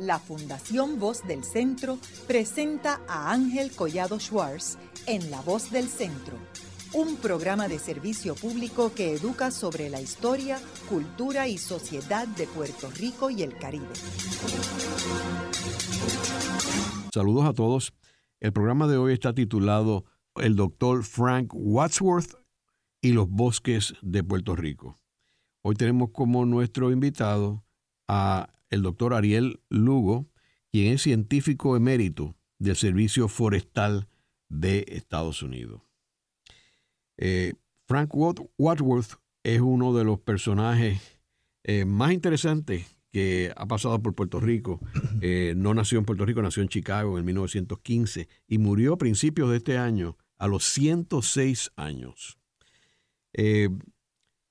la Fundación Voz del Centro presenta a Ángel Collado Schwartz en La Voz del Centro, un programa de servicio público que educa sobre la historia, cultura y sociedad de Puerto Rico y el Caribe. Saludos a todos. El programa de hoy está titulado El doctor Frank Wadsworth y los bosques de Puerto Rico. Hoy tenemos como nuestro invitado a el doctor Ariel Lugo, quien es científico emérito del Servicio Forestal de Estados Unidos. Eh, Frank Wadsworth es uno de los personajes eh, más interesantes que ha pasado por Puerto Rico. Eh, no nació en Puerto Rico, nació en Chicago en 1915 y murió a principios de este año a los 106 años.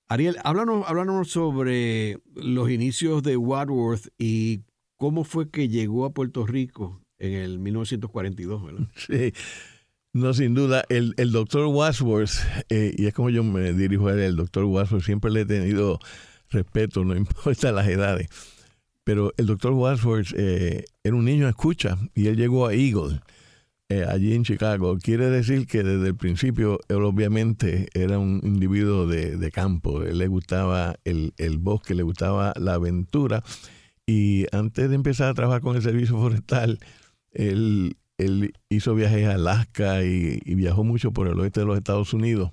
Ariel, háblanos, sobre los inicios de Wadsworth y cómo fue que llegó a Puerto Rico en el 1942, ¿verdad? Sí, no, sin duda. El, doctor Wadsworth, eh, y es como yo me dirijo a él, el doctor Wadsworth, siempre le he tenido respeto, no importa las edades. Pero el doctor Wadsworth eh, era un niño escucha y él llegó a Eagle eh, allí en Chicago. Quiere decir que desde el principio él obviamente era un individuo de, campo, él le gustaba el, bosque, le gustaba la aventura y antes de empezar a trabajar con el servicio forestal, él, hizo viajes a Alaska y, viajó mucho por el oeste de los Estados Unidos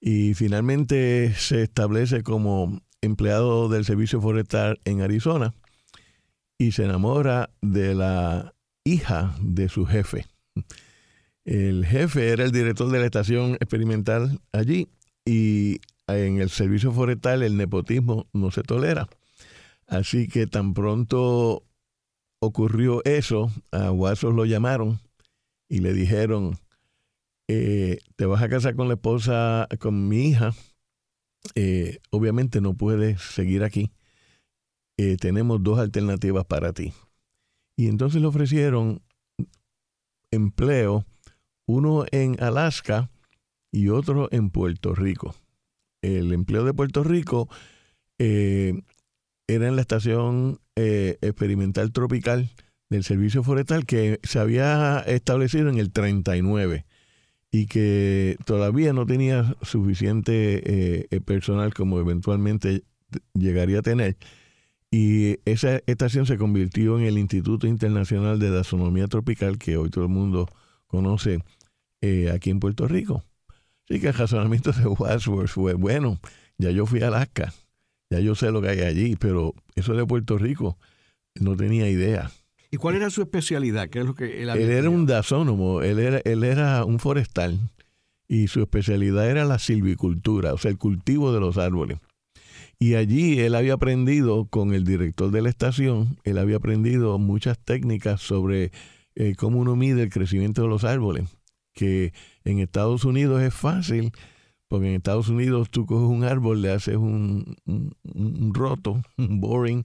y finalmente se establece como empleado del servicio forestal en Arizona y se enamora de la hija de su jefe. El jefe era el director de la estación experimental allí y en el servicio forestal el nepotismo no se tolera. Así que tan pronto ocurrió eso, a Watson lo llamaron y le dijeron, eh, te vas a casar con la esposa, con mi hija, eh, obviamente no puedes seguir aquí. Eh, tenemos dos alternativas para ti. Y entonces le ofrecieron empleo, uno en Alaska y otro en Puerto Rico. El empleo de Puerto Rico eh, era en la estación eh, experimental tropical del Servicio Forestal que se había establecido en el 39 y que todavía no tenía suficiente eh, personal como eventualmente llegaría a tener y esa estación se convirtió en el Instituto Internacional de Dasonomía Tropical, que hoy todo el mundo conoce eh, aquí en Puerto Rico. Así que el razonamiento de Wadsworth fue, bueno, ya yo fui a Alaska, ya yo sé lo que hay allí, pero eso de Puerto Rico no tenía idea. ¿Y cuál era su especialidad? ¿Qué es lo que él, él era un dasónomo, él era, él era un forestal y su especialidad era la silvicultura, o sea, el cultivo de los árboles. Y allí él había aprendido con el director de la estación, él había aprendido muchas técnicas sobre eh, cómo uno mide el crecimiento de los árboles, que en Estados Unidos es fácil, porque en Estados Unidos tú coges un árbol, le haces un, roto, un boring,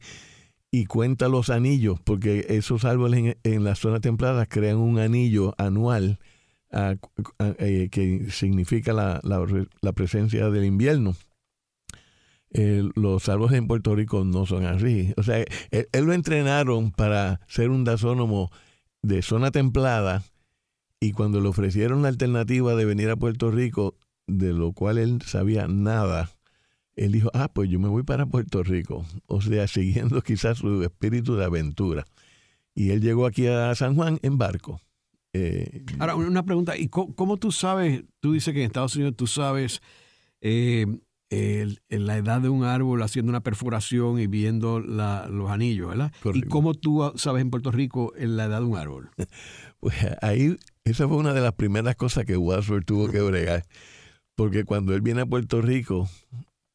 y cuenta los anillos, porque esos árboles en, la zona templada crean un anillo anual eh, que significa la, la presencia del invierno. Eh, los árboles en Puerto Rico no son así. O sea, él, lo entrenaron para ser un dasónomo de zona templada y cuando le ofrecieron la alternativa de venir a Puerto Rico, de lo cual él sabía nada, él dijo, ah, pues yo me voy para Puerto Rico. O sea, siguiendo quizás su espíritu de aventura. Y él llegó aquí a San Juan en barco. Eh, Ahora, una pregunta, ¿y cómo, tú sabes, tú dices que en Estados Unidos tú sabes eh, en la edad de un árbol haciendo una perforación y viendo los anillos, ¿verdad? ¿Y cómo tú sabes en Puerto Rico en la edad de un árbol? Pues ahí, esa fue una de las primeras cosas que Wadsworth tuvo que bregar. Porque cuando él viene a Puerto Rico,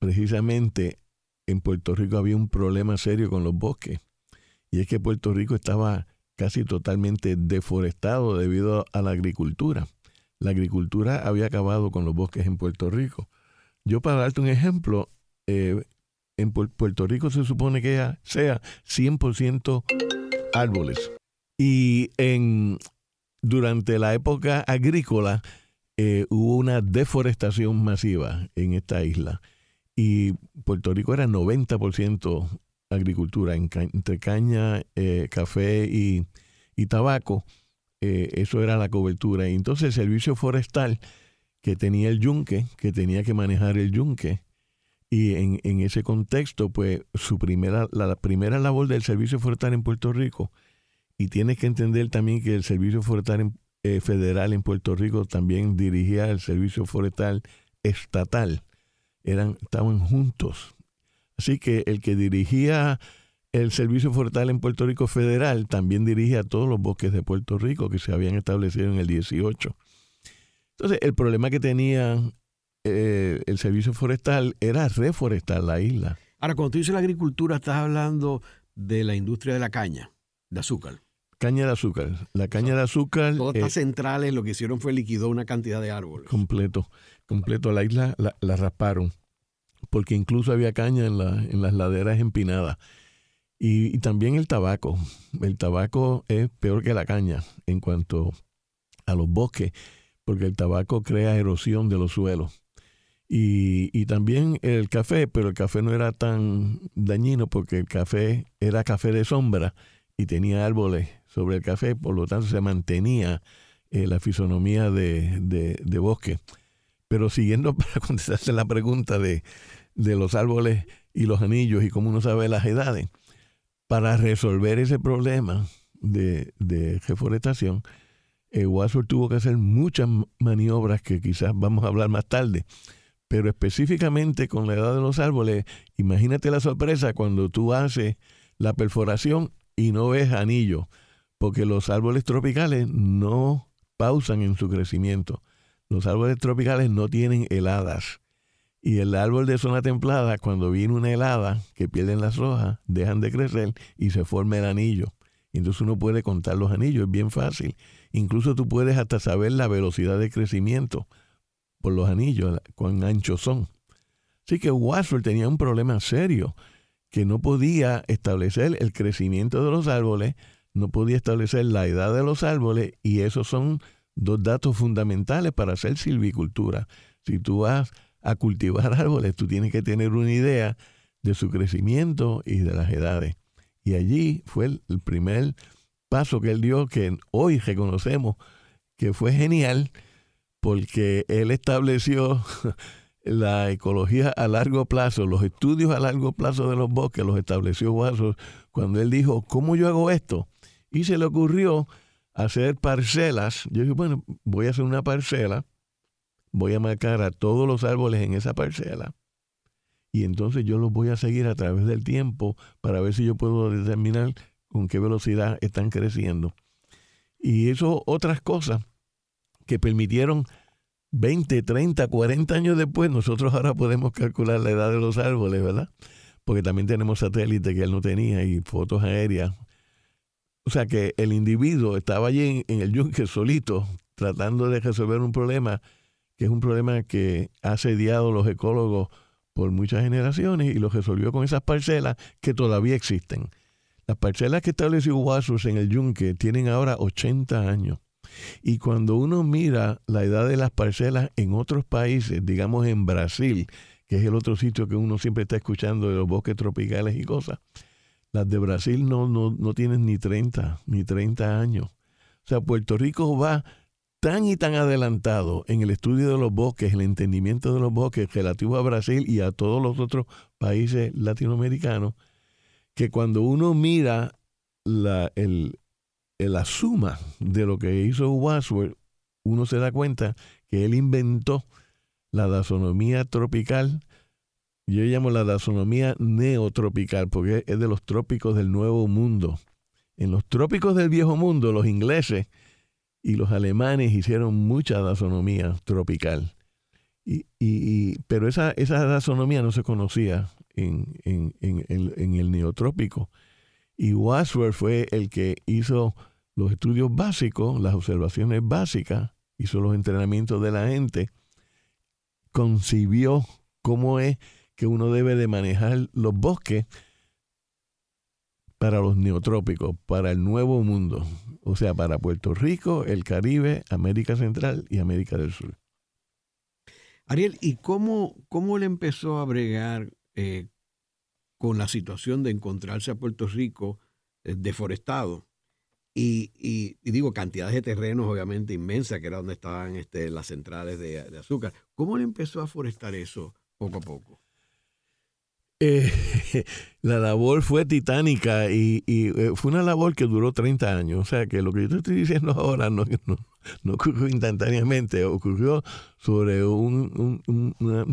precisamente en Puerto Rico había un problema serio con los bosques. Y es que Puerto Rico estaba casi totalmente deforestado debido a la agricultura. La agricultura había acabado con los bosques en Puerto Rico. Yo para darte un ejemplo, eh, en Puerto Rico se supone que sea 100% árboles. Y en, durante la época agrícola eh, hubo una deforestación masiva en esta isla. Y Puerto Rico era 90% agricultura, entre caña, eh, café y, tabaco, eh, eso era la cobertura. Y entonces el servicio forestal que tenía el yunque, que tenía que manejar el yunque, y en, en ese contexto, pues su primera, la primera labor del servicio forestal en Puerto Rico, y tienes que entender también que el servicio forestal eh, federal en Puerto Rico también dirigía el servicio forestal estatal, eran, estaban juntos. Así que el que dirigía el Servicio Forestal en Puerto Rico Federal también dirigía todos los bosques de Puerto Rico que se habían establecido en el 18. Entonces, el problema que tenía eh, el Servicio Forestal era reforestar la isla. Ahora, cuando tú dices la agricultura, estás hablando de la industria de la caña, de azúcar. Caña de azúcar. La caña de azúcar. Todas estas centrales lo que hicieron fue liquidó una cantidad de árboles. Completo, completo. La isla la, la rasparon porque incluso había caña en, la, en las laderas empinadas. Y, también el tabaco. El tabaco es peor que la caña en cuanto a los bosques, porque el tabaco crea erosión de los suelos. Y, y, también el café, pero el café no era tan dañino porque el café era café de sombra y tenía árboles sobre el café, por lo tanto se mantenía eh, la fisonomía de, de, de bosque. Pero siguiendo para contestarse la pregunta de, los árboles y los anillos y cómo uno sabe las edades, para resolver ese problema de, de reforestación, eh, tuvo que hacer muchas maniobras que quizás vamos a hablar más tarde. Pero específicamente con la edad de los árboles, imagínate la sorpresa cuando tú haces la perforación y no ves anillo, porque los árboles tropicales no pausan en su crecimiento. Los árboles tropicales no tienen heladas. Y el árbol de zona templada, cuando viene una helada, que pierden las hojas, dejan de crecer y se forma el anillo. entonces uno puede contar los anillos, es bien fácil. Incluso tú puedes hasta saber la velocidad de crecimiento por los anillos, cuán anchos son. Así que Watford tenía un problema serio, que no podía establecer el crecimiento de los árboles, no podía establecer la edad de los árboles, y esos son dos datos fundamentales para hacer silvicultura. Si tú vas a cultivar árboles, tú tienes que tener una idea de su crecimiento y de las edades. Y allí fue el, primer paso que él dio, que hoy reconocemos que fue genial, porque él estableció la ecología a largo plazo, los estudios a largo plazo de los bosques, los estableció Guasos cuando él dijo, ¿cómo yo hago esto? Y se le ocurrió hacer parcelas. Yo dije, bueno, voy a hacer una parcela, voy a marcar a todos los árboles en esa parcela y entonces yo los voy a seguir a través del tiempo para ver si yo puedo determinar con qué velocidad están creciendo. Y eso otras cosas que permitieron 20, 30, 40 años después, nosotros ahora podemos calcular la edad de los árboles, ¿verdad? Porque también tenemos satélites que él no tenía y fotos aéreas o sea que el individuo estaba allí en, el yunque solito, tratando de resolver un problema que es un problema que ha asediado los ecólogos por muchas generaciones y lo resolvió con esas parcelas que todavía existen. Las parcelas que estableció Wasus en el yunque tienen ahora 80 años. Y cuando uno mira la edad de las parcelas en otros países, digamos en Brasil, que es el otro sitio que uno siempre está escuchando de los bosques tropicales y cosas, las de Brasil no, no, tienen ni 30, ni 30 años. O sea, Puerto Rico va tan y tan adelantado en el estudio de los bosques, el entendimiento de los bosques relativo a Brasil y a todos los otros países latinoamericanos, que cuando uno mira la, el, de lo que hizo Wadsworth, uno se da cuenta que él inventó la dasonomía tropical yo llamo la taxonomía neotropical porque es de los trópicos del Nuevo Mundo. En los trópicos del Viejo Mundo, los ingleses y los alemanes hicieron mucha taxonomía tropical. Y, pero esa, esa taxonomía no se conocía en, el neotrópico. Y Wadsworth fue el que hizo los estudios básicos, las observaciones básicas, hizo los entrenamientos de la gente, concibió cómo es que uno debe de manejar los bosques para los neotrópicos, para el nuevo mundo, o sea, para Puerto Rico, el Caribe, América Central y América del Sur. Ariel, ¿y cómo, cómo le empezó a bregar eh, con la situación de encontrarse a Puerto Rico eh, deforestado y, digo, cantidades de terrenos obviamente inmensas, que era donde estaban este, las centrales de, azúcar. ¿Cómo le empezó a forestar eso poco a poco? Eh, la labor fue titánica y, eh, fue una labor que duró 30 años. O sea que lo que yo te estoy diciendo ahora no, ocurrió instantáneamente, ocurrió sobre un,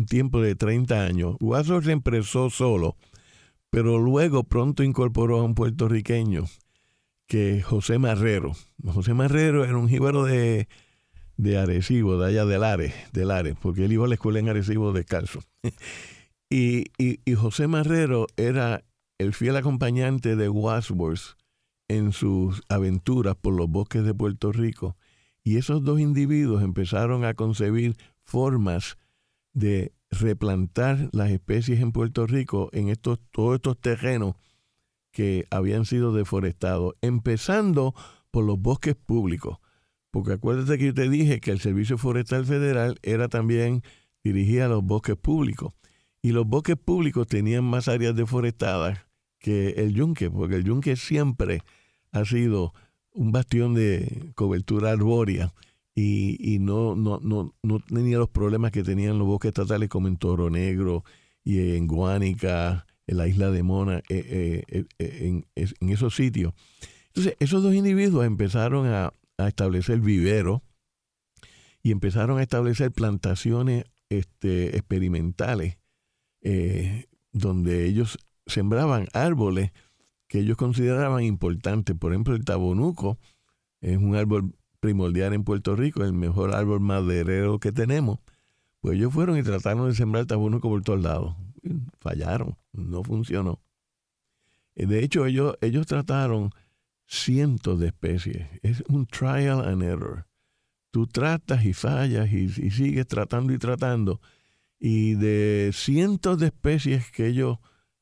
tiempo de 30 años. se empezó solo, pero luego pronto incorporó a un puertorriqueño que José Marrero. José Marrero era un jíbaro de, Arecibo, de allá del Are, del Are, porque él iba a la escuela en Arecibo descalzo. y, y, y, José Marrero era el fiel acompañante de Wadsworth en sus aventuras por los bosques de Puerto Rico. Y esos dos individuos empezaron a concebir formas de replantar las especies en Puerto Rico en estos, todos estos terrenos que habían sido deforestados, empezando por los bosques públicos. Porque acuérdate que yo te dije que el Servicio Forestal Federal era también dirigía a los bosques públicos. Y los bosques públicos tenían más áreas deforestadas que el yunque, porque el yunque siempre ha sido un bastión de cobertura arbórea y, no, no, no, no tenía los problemas que tenían los bosques estatales como en Toro Negro y en Guánica en la isla de Mona, eh, eh, eh, en, esos sitios. Entonces, esos dos individuos empezaron a, establecer viveros y empezaron a establecer plantaciones este, experimentales donde ellos sembraban árboles que ellos consideraban importantes. Por ejemplo, el tabonuco es un árbol primordial en Puerto Rico, el mejor árbol maderero que tenemos. Pues ellos fueron y trataron de sembrar tabonuco por todos lados fallaron, no funcionó. Eh, de hecho, ellos, ellos trataron cientos de especies. Es un trial and error. Tú tratas y fallas y, sigues tratando y tratando. Y de cientos de especies que ellos,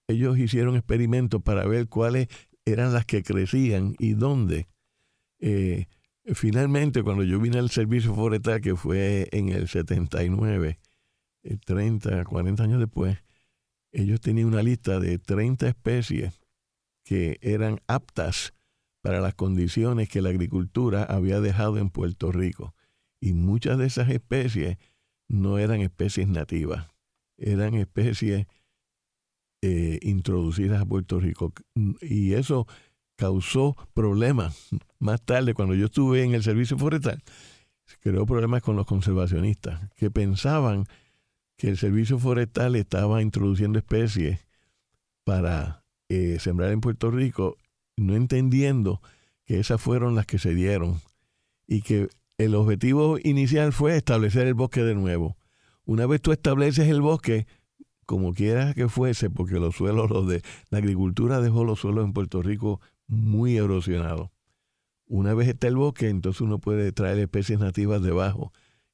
ellos hicieron experimentos para ver cuáles eran las que crecían y dónde. Eh, finalmente, cuando yo vine al servicio forestal, que fue en el 79, 30, 40 años después, ellos tenían una lista de 30 especies que eran aptas para las condiciones que la agricultura había dejado en Puerto Rico. Y muchas de esas especies no eran especies nativas, eran especies eh, introducidas a Puerto Rico. Y eso causó problemas. Más tarde, cuando yo estuve en el servicio forestal, creó problemas con los conservacionistas, que pensaban que el Servicio Forestal estaba introduciendo especies para eh, sembrar en Puerto Rico, no entendiendo que esas fueron las que se dieron y que el objetivo inicial fue establecer el bosque de nuevo. Una vez tú estableces el bosque, como quieras que fuese, porque los suelos, los de la agricultura dejó los suelos en Puerto Rico muy erosionados. Una vez está el bosque, entonces uno puede traer especies nativas debajo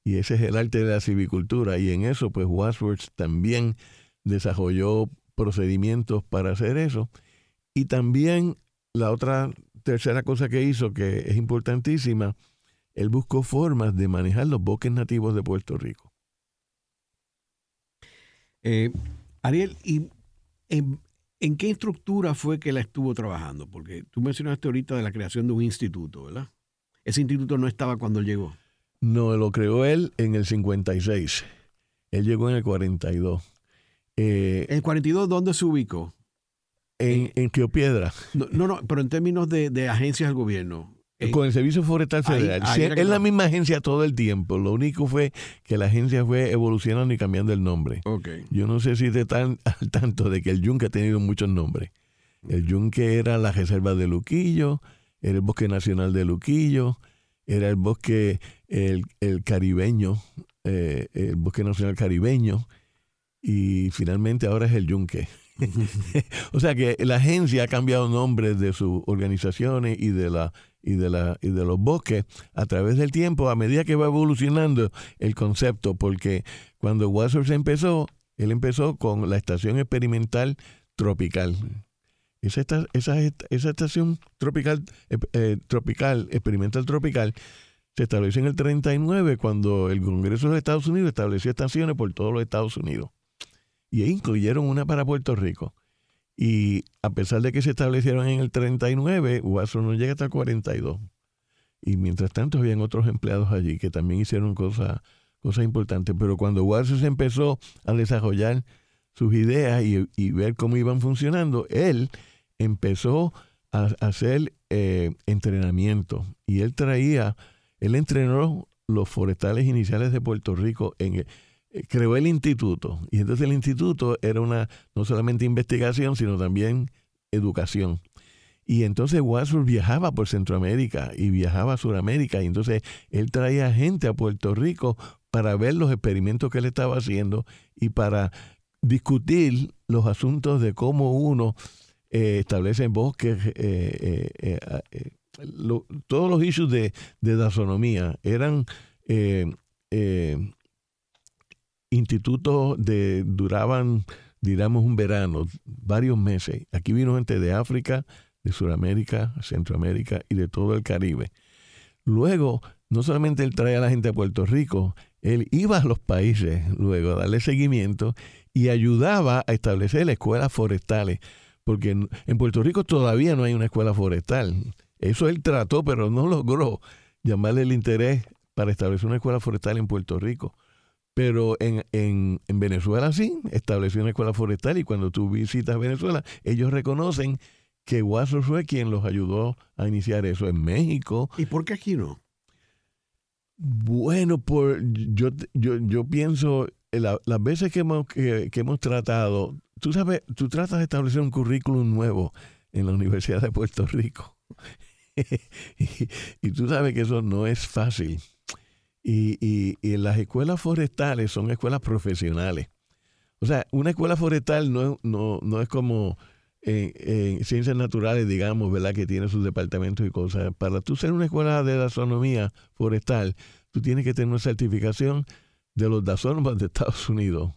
y ese es el arte de la civicultura. Y en eso, pues Wadsworth también desarrolló procedimientos para hacer eso. Y también la otra tercera cosa que hizo, que es importantísima, él buscó formas de manejar los bosques nativos de Puerto Rico. Eh, Ariel, ¿y en, en, qué estructura fue que la estuvo trabajando? Porque tú mencionaste ahorita de la creación de un instituto, ¿verdad? Ese instituto no estaba cuando él llegó. No, lo creó él en el 56. Él llegó en el 42. Eh, ¿En el 42 dónde se ubicó? En, en Río Piedra. No, no, pero en términos de, agencias del gobierno. Eh, Con el Servicio Forestal Federal. es la misma agencia todo el tiempo. Lo único fue que la agencia fue evolucionando y cambiando el nombre. Okay. Yo no sé si te están al tanto de que el Yunque ha tenido muchos nombres. El Yunque era la Reserva de Luquillo, era el Bosque Nacional de Luquillo, era el bosque, el, caribeño, eh, el bosque nacional caribeño, y finalmente ahora es el yunque. o sea que la agencia ha cambiado nombres de sus organizaciones y de la y de la y de los bosques a través del tiempo a medida que va evolucionando el concepto porque cuando Wadsworth empezó él empezó con la estación experimental tropical esa, esa, esa estación tropical, eh, eh, tropical, experimental tropical, se estableció en el 39 cuando el Congreso de los Estados Unidos estableció estaciones por todos los Estados Unidos. Y incluyeron una para Puerto Rico. Y a pesar de que se establecieron en el 39, Watson no llega hasta el 42. Y mientras tanto habían otros empleados allí que también hicieron cosas cosas importantes. Pero cuando Watson empezó a desarrollar sus ideas y, ver cómo iban funcionando, él empezó a, hacer eh, entrenamiento. Y él traía, él entrenó los forestales iniciales de Puerto Rico en eh, creó el instituto. Y entonces el instituto era una no solamente investigación sino también educación. Y entonces Wadsworth viajaba por Centroamérica y viajaba a Sudamérica y entonces él traía gente a Puerto Rico para ver los experimentos que él estaba haciendo y para discutir los asuntos de cómo uno eh, establece bosques eh, eh, todos los issues de, de dasonomía eran institutos de duraban, digamos, un verano, varios meses. Aquí vino gente de África, de Sudamérica, Centroamérica y de todo el Caribe. Luego, no solamente él trae a la gente a Puerto Rico, él iba a los países luego a darle seguimiento y ayudaba a establecer escuelas forestales, porque en Puerto Rico todavía no hay una escuela forestal. Eso él trató, pero no logró llamarle el interés para establecer una escuela forestal en Puerto Rico. Pero en, en, en, Venezuela sí, estableció una escuela forestal y cuando tú visitas Venezuela, ellos reconocen que Guaso fue quien los ayudó a iniciar eso en México. ¿Y por qué aquí no? Bueno, por, yo, yo, yo pienso, eh, las veces que hemos, que, hemos tratado, tú sabes, tú tratas de establecer un currículum nuevo en la Universidad de Puerto Rico. y, tú sabes que eso no es fácil. Y, y, y, las escuelas forestales son escuelas profesionales. O sea, una escuela forestal no, no, no es como en, ciencias naturales, digamos, ¿verdad? Que tiene sus departamentos y cosas. Para tú ser una escuela de gastronomía forestal, tú tienes que tener una certificación de los dasónomos de Estados Unidos.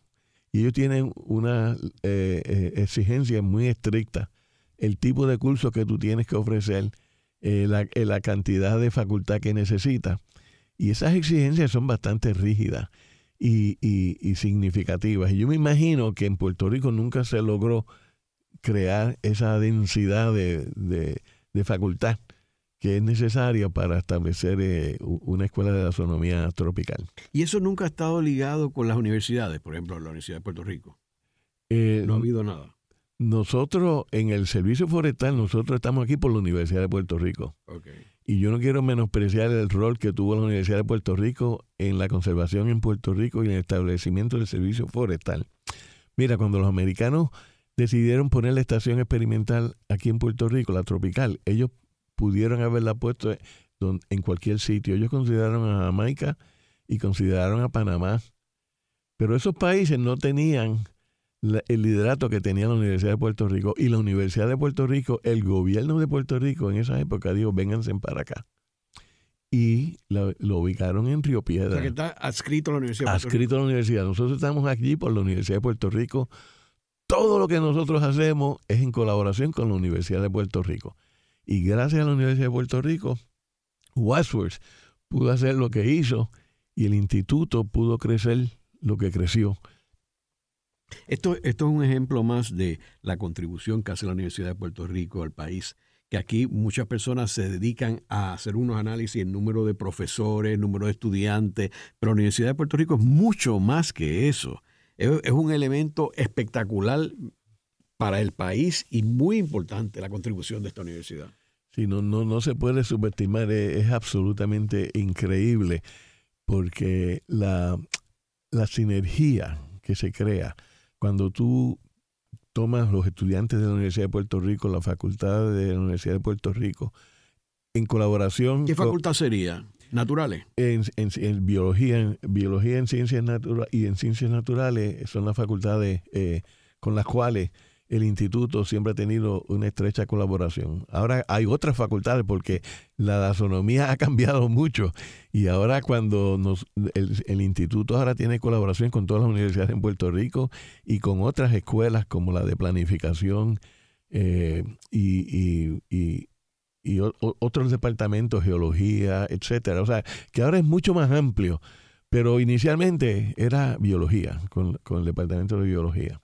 Y ellos tienen una eh, eh, exigencia muy estricta. El tipo de curso que tú tienes que ofrecer, eh, la, la, cantidad de facultad que necesitas. Y esas exigencias son bastante rígidas y, y, y significativas. Y yo me imagino que en Puerto Rico nunca se logró crear esa densidad de, facultad que es necesaria para establecer eh, una escuela de astronomía tropical. ¿Y eso nunca ha estado ligado con las universidades, por ejemplo, la Universidad de Puerto Rico? Eh, no ha habido nada. Nosotros, en el servicio forestal, nosotros estamos aquí por la Universidad de Puerto Rico. Y yo no quiero menospreciar el rol que tuvo la Universidad de Puerto Rico en la conservación en Puerto Rico y en el establecimiento del servicio forestal. Mira, cuando los americanos decidieron poner la estación experimental aquí en Puerto Rico, la tropical. Ellos pudieron haberla puesto en cualquier sitio. Ellos consideraron a Jamaica y consideraron a Panamá. Pero esos países no tenían el liderato que tenía la Universidad de Puerto Rico. Y la Universidad de Puerto Rico, el gobierno de Puerto Rico en esa época dijo, vénganse para acá. Y lo, ubicaron en Río Piedra. O sea que está adscrito a la Universidad de Puerto adscrito a la universidad. Nosotros estamos aquí por la Universidad de Puerto Rico todo lo que nosotros hacemos es en colaboración con la Universidad de Puerto Rico. Y gracias a la Universidad de Puerto Rico, Wadsworth pudo hacer lo que hizo y el instituto pudo crecer lo que creció. Esto, esto es un ejemplo más de la contribución que hace la Universidad de Puerto Rico al país, que aquí muchas personas se dedican a hacer unos análisis en número de profesores, número de estudiantes, pero la Universidad de Puerto Rico es mucho más que eso es, un elemento espectacular para el país y muy importante la contribución de esta universidad. Sí, no, no, no se puede subestimar, es, absolutamente increíble porque la, la, sinergia que se crea cuando tú tomas los estudiantes de la Universidad de Puerto Rico, la facultad de la Universidad de Puerto Rico, en colaboración... ¿Qué facultad sería? naturales. En, en, biología, en biología en ciencias naturales y en ciencias naturales son las facultades eh, con las cuales el instituto siempre ha tenido una estrecha colaboración. Ahora hay otras facultades porque la dasonomía ha cambiado mucho y ahora cuando nos, el, instituto ahora tiene colaboración con todas las universidades en Puerto Rico y con otras escuelas como la de planificación eh, y, otros departamentos, geología, etcétera. O sea, que ahora es mucho más amplio, pero inicialmente era biología, con, el departamento de biología.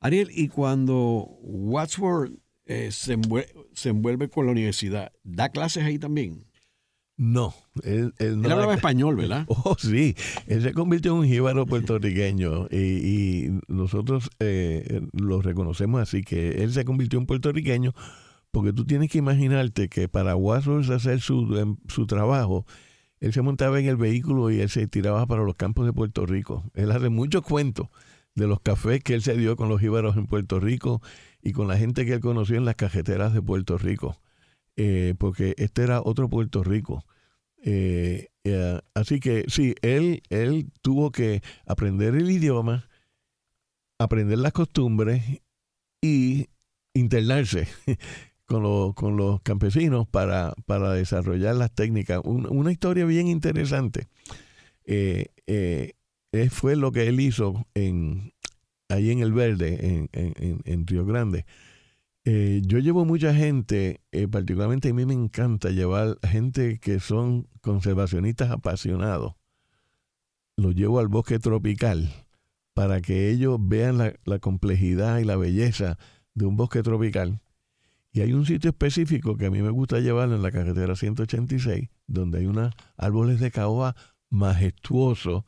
Ariel, y cuando Wadsworth eh, se, envuelve, con la universidad, ¿da clases ahí también? No, él, no hablaba español, ¿verdad? Oh, sí, él se convirtió en un jíbaro puertorriqueño y, nosotros eh, lo reconocemos así, que él se convirtió en puertorriqueño porque tú tienes que imaginarte que para Wadsworth hacer su, em, su trabajo, él se montaba en el vehículo y él se tiraba para los campos de Puerto Rico. Él hace muchos cuentos de los cafés que él se dio con los jíbaros en Puerto Rico y con la gente que él conoció en las cajeteras de Puerto Rico, eh, porque este era otro Puerto Rico. Eh, eh, así que sí, él, él tuvo que aprender el idioma, aprender las costumbres y internarse con, con los campesinos para, para, desarrollar las técnicas. una historia bien interesante. Fue lo que él hizo en, ahí en El Verde, en, Río Grande. Eh, yo llevo mucha gente, eh, particularmente a mí me encanta llevar gente que son conservacionistas apasionados. Los llevo al bosque tropical para que ellos vean la, complejidad y la belleza de un bosque tropical. Y hay un sitio específico que a mí me gusta llevar en la carretera 186, donde hay unos árboles de caoba majestuosos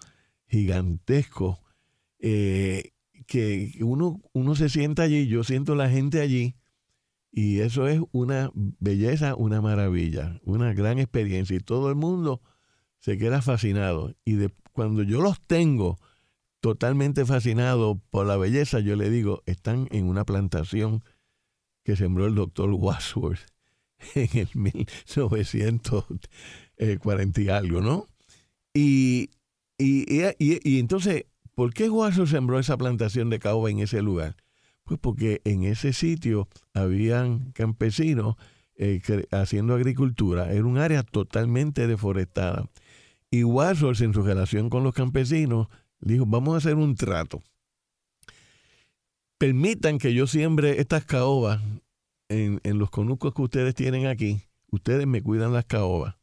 gigantesco, eh, que uno, uno se sienta allí, yo siento la gente allí, y eso es una belleza, una maravilla, una gran experiencia, y todo el mundo se queda fascinado. Y de, cuando yo los tengo totalmente fascinados por la belleza, yo le digo, están en una plantación que sembró el doctor Wadsworth en el 1940 y algo, ¿no? Y y, entonces, ¿por qué Guaso sembró esa plantación de caoba en ese lugar? Pues porque en ese sitio habían campesinos eh, haciendo agricultura. Era un área totalmente deforestada. Y Guaso, en su relación con los campesinos, dijo, vamos a hacer un trato. Permitan que yo siembre estas caobas en, en los conucos que ustedes tienen aquí. Ustedes me cuidan las caobas.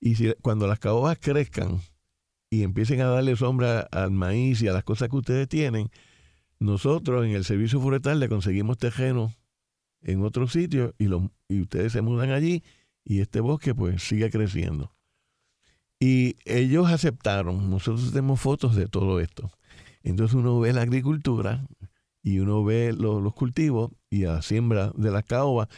Y cuando las caobas crezcan, y empiecen a darle sombra al maíz y a las cosas que ustedes tienen, nosotros en el servicio forestal le conseguimos terreno en otro sitio y, y ustedes se mudan allí y este bosque pues sigue creciendo. Y ellos aceptaron, nosotros tenemos fotos de todo esto. Entonces uno ve la agricultura y uno ve los cultivos y a la siembra de la caoba.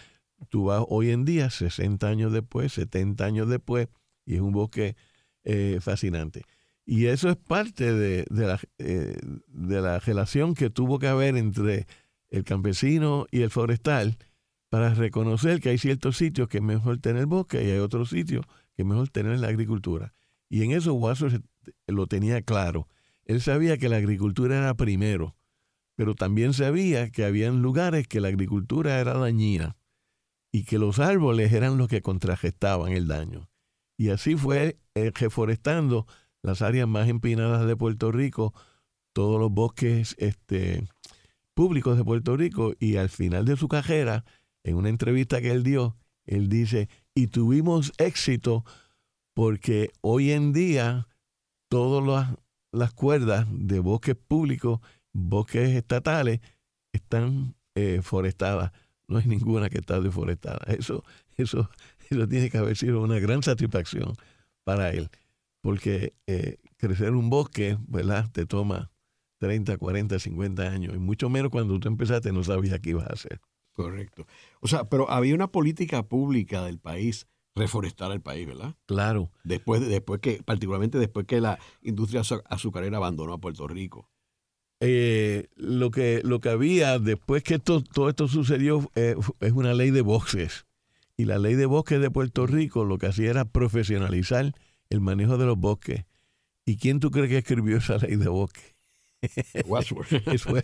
Tú vas hoy en día, 60 años después, 70 años después, y es un bosque eh, fascinante. Y eso es parte de, la, eh, de la relación que tuvo que haber entre el campesino y el forestal para reconocer que hay ciertos sitios que es mejor tener bosque y hay otros sitios que es mejor tener la agricultura. Y en eso Guaso lo tenía claro. Él sabía que la agricultura era primero, pero también sabía que había lugares que la agricultura era dañina y que los árboles eran los que contragestaban el daño. Y así fue eh, reforestando las áreas más empinadas de Puerto Rico, todos los bosques este, públicos de Puerto Rico y al final de su carrera, en una entrevista que él dio, él dice, y tuvimos éxito porque hoy en día todas las, las cuerdas de bosques públicos, bosques estatales, están eh, forestadas. No hay ninguna que está deforestada. Eso, eso, eso tiene que haber sido una gran satisfacción para él porque eh, crecer un bosque, ¿verdad? Te toma 30, 40, 50 años, y mucho menos cuando tú empezaste no sabías qué ibas a hacer. Correcto. O sea, pero había una política pública del país reforestar el país, ¿verdad? Claro. Después, después que, particularmente después que la industria azucarera abandonó a Puerto Rico. Eh, lo, que, lo que había después que esto, todo esto sucedió eh, es una ley de bosques. Y la ley de bosques de Puerto Rico lo que hacía era profesionalizar el manejo de los bosques. ¿Y quién tú crees que escribió esa ley de bosque? fue,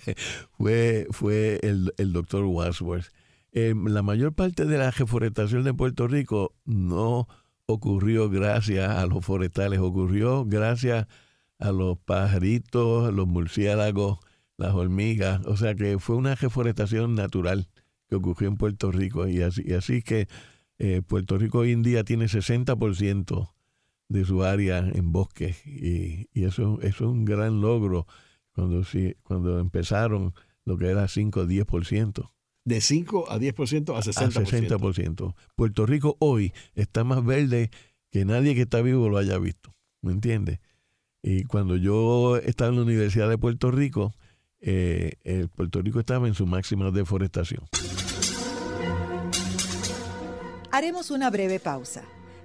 fue, fue el, el doctor Wadsworth. Eh, la mayor parte de la reforestación de Puerto Rico no ocurrió gracias a los forestales, ocurrió gracias a los pajaritos, los murciélagos, las hormigas. O sea que fue una reforestación natural que ocurrió en Puerto Rico. Y así, así que eh, Puerto Rico hoy en día tiene 60% de su área en bosques y, eso, eso, es un gran logro cuando, si, cuando empezaron lo que era 5 o 10%. De 5 a 10% a 60%. A 60%. Puerto Rico hoy está más verde que nadie que está vivo lo haya visto. ¿Me entiendes? Y cuando yo estaba en la Universidad de Puerto Rico, eh, Puerto Rico estaba en su máxima deforestación. Haremos una breve pausa,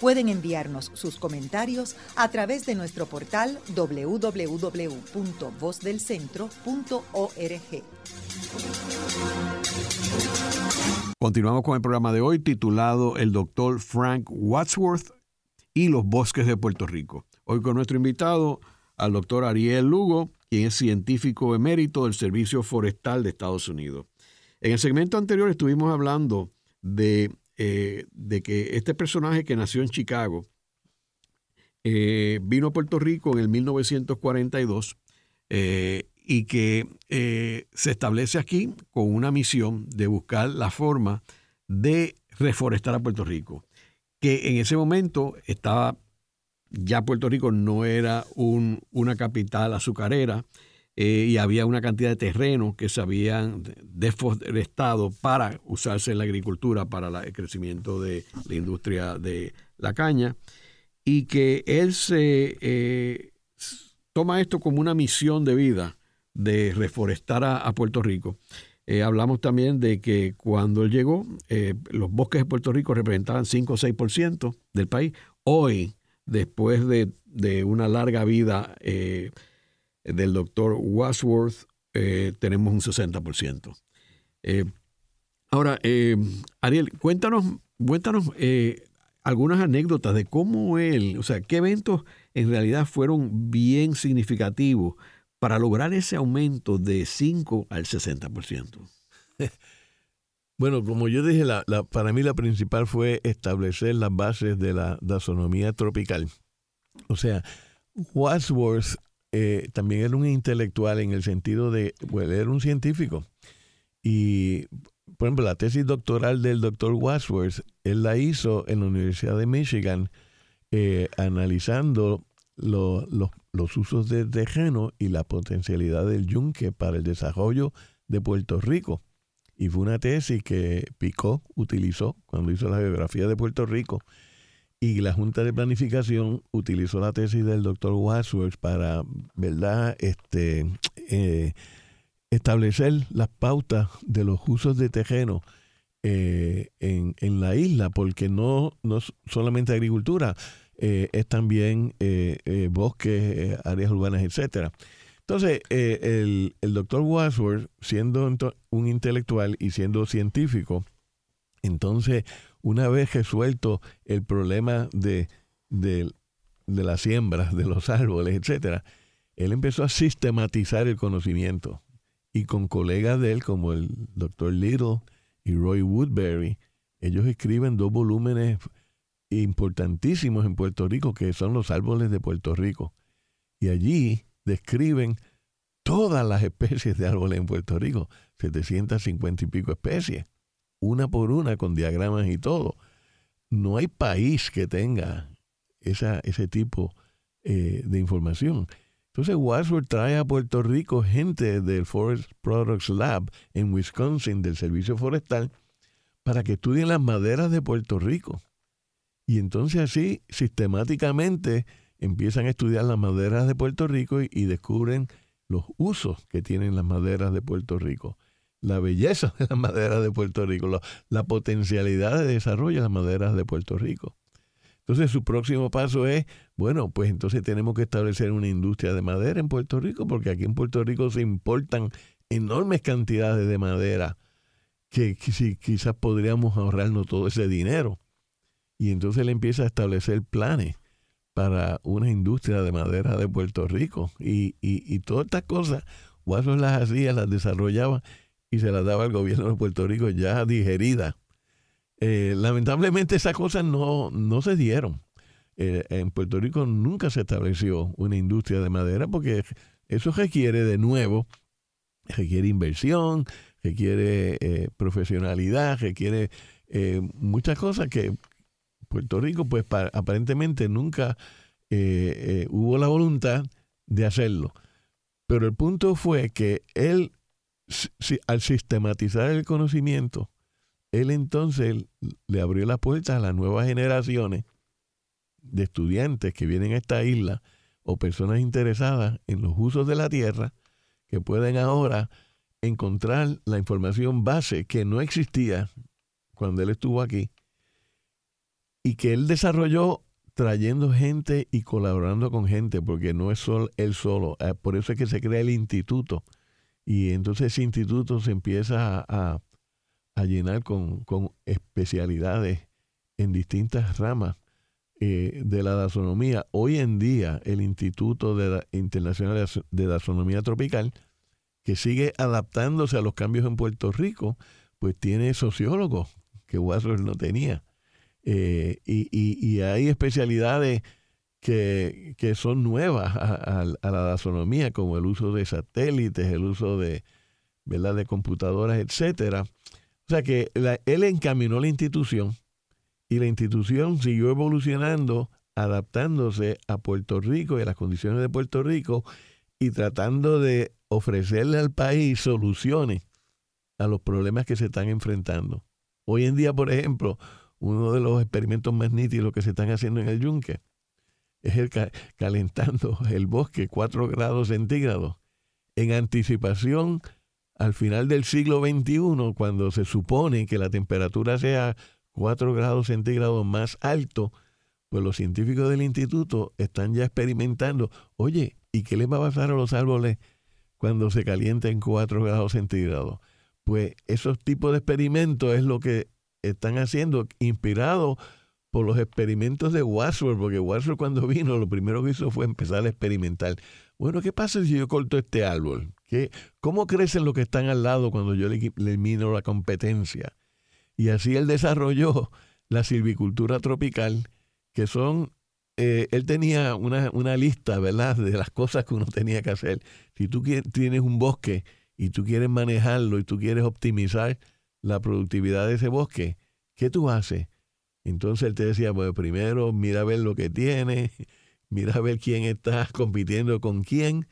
Pueden enviarnos sus comentarios a través de nuestro portal www.vozdelcentro.org. Continuamos con el programa de hoy titulado El doctor Frank Wadsworth y los bosques de Puerto Rico. Hoy con nuestro invitado, al doctor Ariel Lugo, quien es científico emérito del Servicio Forestal de Estados Unidos. En el segmento anterior estuvimos hablando de, eh, de que este personaje que nació en Chicago eh, vino a Puerto Rico en el 1942 eh, y que se establece aquí con una misión de buscar la forma de reforestar a Puerto Rico, que en ese momento estaba, ya Puerto Rico no era un, una capital azucarera, eh, y había una cantidad de terrenos que se habían deforestado para usarse en la agricultura, para el crecimiento de la industria de la caña, y que él se eh, toma esto como una misión de vida de reforestar a, Puerto Rico. Eh, hablamos también de que cuando él llegó, los bosques de Puerto Rico representaban 5 o 6% del país. Hoy, después de, de una larga vida del doctor Wasworth eh, tenemos un 60%. Eh, ahora, eh, Ariel, cuéntanos, cuéntanos algunas anécdotas de cómo él, o sea, qué eventos en realidad fueron bien significativos para lograr ese aumento de 5 al 60%. Bueno, como yo dije, la, para mí la principal fue establecer las bases de la taxonomía tropical. O sea, Wadsworth eh, también era un intelectual en el sentido de, pues, era un científico. Y, por ejemplo, la tesis doctoral del doctor Wadsworth, él la hizo en la Universidad de Michigan, eh, analizando los usos de terreno y la potencialidad del yunque para el desarrollo de Puerto Rico. Y fue una tesis que Picot utilizó cuando hizo la geografía de Puerto Rico y la Junta de Planificación utilizó la tesis del doctor Wadsworth para, ¿verdad?, este, eh, establecer las pautas de los usos de terreno eh, en, en, la isla, porque no, no solamente agricultura, eh, es también bosques, áreas urbanas, etcétera. Entonces, el, el doctor Wadsworth, siendo un intelectual y siendo científico, entonces una vez resuelto el problema de, de, las siembras, de los árboles, etc., él empezó a sistematizar el conocimiento. Y con colegas de él, como el doctor Little y Roy Woodbury, ellos escriben dos volúmenes importantísimos en Puerto Rico, que son los árboles de Puerto Rico. Y allí describen todas las especies de árboles en Puerto Rico, 750 y pico especies una por una con diagramas y todo. No hay país que tenga esa, ese tipo eh, de información. Entonces Wadsworth trae a Puerto Rico gente del Forest Products Lab en Wisconsin, del Servicio Forestal, para que estudien las maderas de Puerto Rico. Y entonces así, sistemáticamente, empiezan a estudiar las maderas de Puerto Rico y descubren los usos que tienen las maderas de Puerto Rico la belleza de las maderas de Puerto Rico, la, potencialidad de desarrollo de las maderas de Puerto Rico. Entonces su próximo paso es, bueno, pues entonces tenemos que establecer una industria de madera en Puerto Rico, porque aquí en Puerto Rico se importan enormes cantidades de madera que, quizás podríamos ahorrarnos todo ese dinero. Y entonces él empieza a establecer planes para una industria de madera de Puerto Rico. Y, y, todas estas cosas, Watson las hacía, las desarrollaba y se la daba al gobierno de Puerto Rico ya digerida. Eh, lamentablemente esas cosas no, no se dieron. Eh, en Puerto Rico nunca se estableció una industria de madera porque eso requiere de nuevo, requiere inversión, requiere eh, profesionalidad, requiere muchas cosas que Puerto Rico pues aparentemente nunca hubo la voluntad de hacerlo. Pero el punto fue que él, al sistematizar el conocimiento, él entonces le abrió la puerta a las nuevas generaciones de estudiantes que vienen a esta isla o personas interesadas en los usos de la tierra que pueden ahora encontrar la información base que no existía cuando él estuvo aquí y que él desarrolló trayendo gente y colaborando con gente, porque no es solo él solo. Eh, por eso es que se crea el instituto. Y entonces ese instituto se empieza a, a llenar con, especialidades en distintas ramas eh, de la dasonomía. Hoy en día el Instituto de, Internacional de Dasonomía Tropical, que sigue adaptándose a los cambios en Puerto Rico, pues tiene sociólogos que Wasser no tenía. Eh, y, hay especialidades que, son nuevas a, a, la dasonomía, como el uso de satélites, el uso de, de computadoras, etcétera, o sea que él encaminó la institución y la institución siguió evolucionando, adaptándose a Puerto Rico y a las condiciones de Puerto Rico y tratando de ofrecerle al país soluciones a los problemas que se están enfrentando. Hoy en día, por ejemplo, uno de los experimentos más nítidos que se están haciendo en el yunque es el calentando el bosque 4 grados centígrados en anticipación al final del siglo XXI, cuando se supone que la temperatura sea 4 grados centígrados más alto, pues los científicos del instituto están ya experimentando, oye, ¿y qué les va a pasar a los árboles cuando se calienten 4 grados centígrados? Pues esos tipos de experimentos es lo que están haciendo, inspirados por los experimentos de Wadsworth, porque Wadsworth cuando vino lo primero que hizo fue empezar a experimentar. Bueno, ¿qué pasa si yo corto este árbol? ¿Qué, ¿Cómo crecen los que están al lado cuando yo le elimino la competencia? Y así él desarrolló la silvicultura tropical, que son, eh, él tenía una, una, lista, ¿verdad?, de las cosas que uno tenía que hacer. Si tú tienes un bosque y tú quieres manejarlo y tú quieres optimizar la productividad de ese bosque, ¿qué tú haces? Entonces él te decía, bueno, primero mira a ver lo que tiene, mira a ver quién está compitiendo con quién,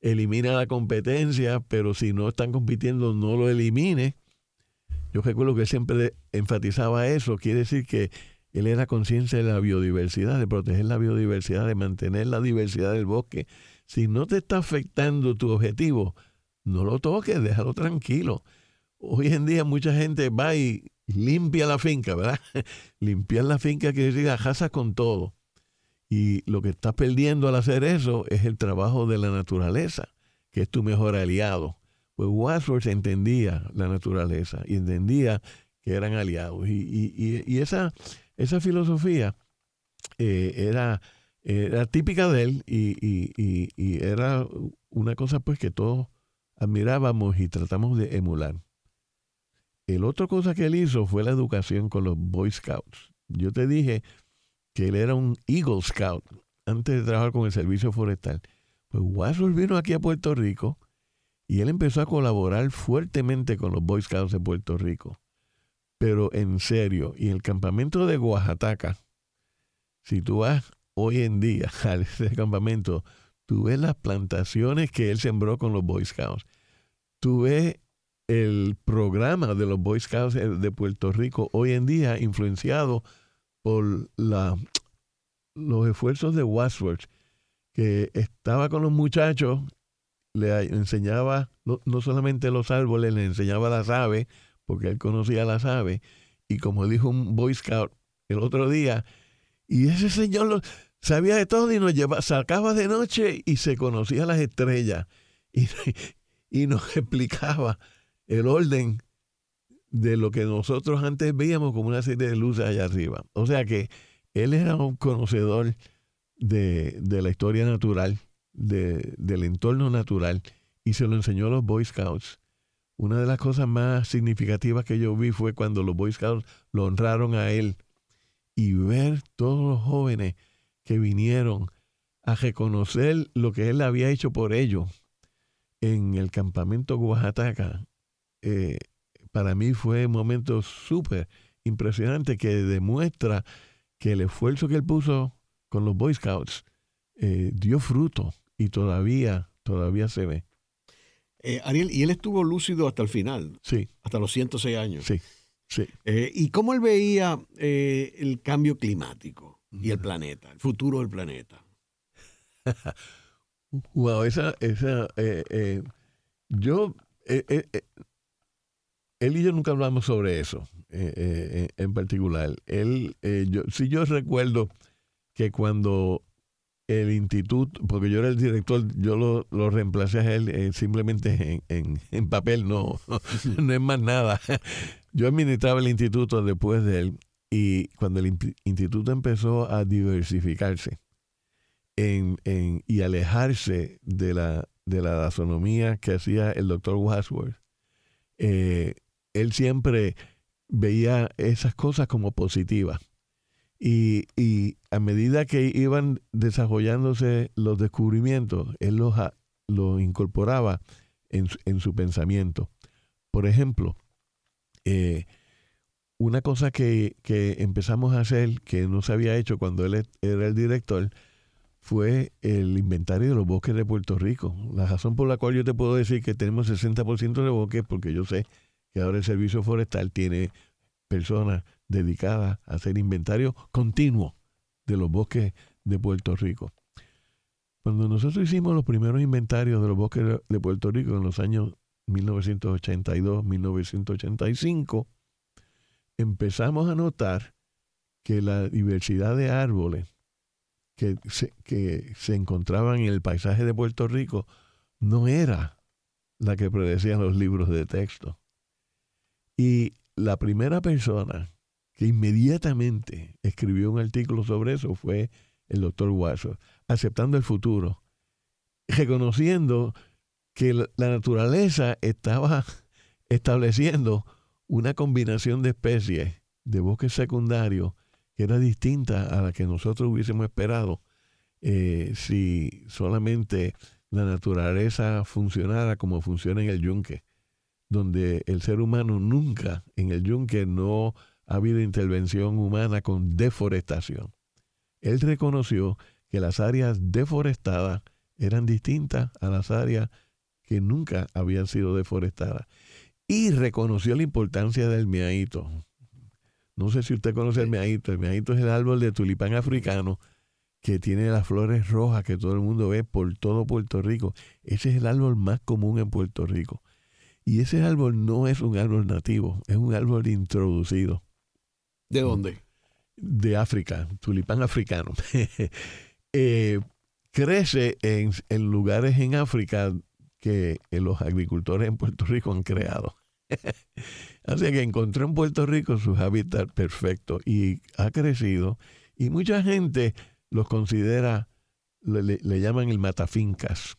elimina la competencia, pero si no están compitiendo, no lo elimine. Yo recuerdo que siempre enfatizaba eso, quiere decir que él era conciencia de la biodiversidad, de proteger la biodiversidad, de mantener la diversidad del bosque. Si no te está afectando tu objetivo, no lo toques, déjalo tranquilo. Hoy en día mucha gente va y limpia la finca, ¿verdad? Limpiar la finca quiere decir ajaza con todo. Y lo que estás perdiendo al hacer eso es el trabajo de la naturaleza, que es tu mejor aliado. Pues Wadsworth entendía la naturaleza y entendía que eran aliados. Y, esa, esa filosofía eh, era, era típica de él y, era una cosa pues que todos admirábamos y tratamos de emular. El otra cosa que él hizo fue la educación con los Boy Scouts. Yo te dije que él era un Eagle Scout antes de trabajar con el servicio forestal. Pues Wadsworth vino aquí a Puerto Rico y él empezó a colaborar fuertemente con los Boy Scouts de Puerto Rico. Pero en serio, y el campamento de Oaxaca, si tú vas hoy en día a ese campamento, tú ves las plantaciones que él sembró con los Boy Scouts. Tú ves el programa de los Boy Scouts de Puerto Rico hoy en día influenciado por la, los esfuerzos de Wadsworth, que estaba con los muchachos, le enseñaba no, solamente los árboles, le enseñaba las aves, porque él conocía las aves, y como dijo un Boy Scout el otro día, y ese señor lo, sabía de todo y nos llevaba, sacaba de noche y se conocía las estrellas y, y nos explicaba el orden de lo que nosotros antes veíamos como una serie de luces allá arriba. O sea que él era un conocedor de, la historia natural, del entorno natural, y se lo enseñó a los Boy Scouts. una de las cosas más significativas que yo vi fue cuando los Boy Scouts lo honraron a él y ver todos los jóvenes que vinieron a reconocer lo que él había hecho por ellos en el campamento Oaxaca, eh, para mí fue un momento súper impresionante que demuestra que el esfuerzo que él puso con los Boy Scouts eh, dio fruto y todavía, todavía se ve. Eh, Ariel, y él estuvo lúcido hasta el final. Sí. Hasta los 106 años. Sí, sí. Eh, ¿Y cómo él veía el cambio climático y el planeta, el futuro del planeta? wow, esa, esa, yo, él y yo nunca hablamos sobre eso en particular. Él, yo, si yo recuerdo que cuando el instituto, porque yo era el director, yo lo, lo reemplacé a él eh, simplemente en, en, papel, no, no es más nada. Yo administraba el instituto después de él y cuando el instituto empezó a diversificarse en, en, y alejarse de la, de la gastronomía que hacía el doctor Wadsworth, eh, él siempre veía esas cosas como positivas y, y, a medida que iban desarrollándose los descubrimientos, él los, los incorporaba en, en, su pensamiento. Por ejemplo, eh, una cosa que, que, empezamos a hacer, que no se había hecho cuando él era el director, fue el inventario de los bosques de Puerto Rico. La razón por la cual yo te puedo decir que tenemos 60% de bosques, porque yo sé que ahora el Servicio Forestal tiene personas dedicadas a hacer inventario continuo de los bosques de Puerto Rico. Cuando nosotros hicimos los primeros inventarios de los bosques de Puerto Rico en los años 1982-1985, empezamos a notar que la diversidad de árboles que se, que se encontraban en el paisaje de Puerto Rico no era la que predecían los libros de texto. Y la primera persona que inmediatamente escribió un artículo sobre eso fue el doctor Watson, aceptando el futuro, reconociendo que la naturaleza estaba estableciendo una combinación de especies de bosques secundarios que era distinta a la que nosotros hubiésemos esperado eh, si solamente la naturaleza funcionara como funciona en el yunque donde el ser humano nunca en el yunque no ha habido intervención humana con deforestación. Él reconoció que las áreas deforestadas eran distintas a las áreas que nunca habían sido deforestadas. Y reconoció la importancia del miaito. No sé si usted conoce el miaito. El miaito es el árbol de tulipán africano que tiene las flores rojas que todo el mundo ve por todo Puerto Rico. Ese es el árbol más común en Puerto Rico. Y ese árbol no es un árbol nativo, es un árbol introducido. ¿De dónde? De África, tulipán africano. Eh, crece en, lugares en África que los agricultores en Puerto Rico han creado. Así que encontró en Puerto Rico su hábitat perfecto y ha crecido. Y mucha gente los considera, le, le llaman el matafincas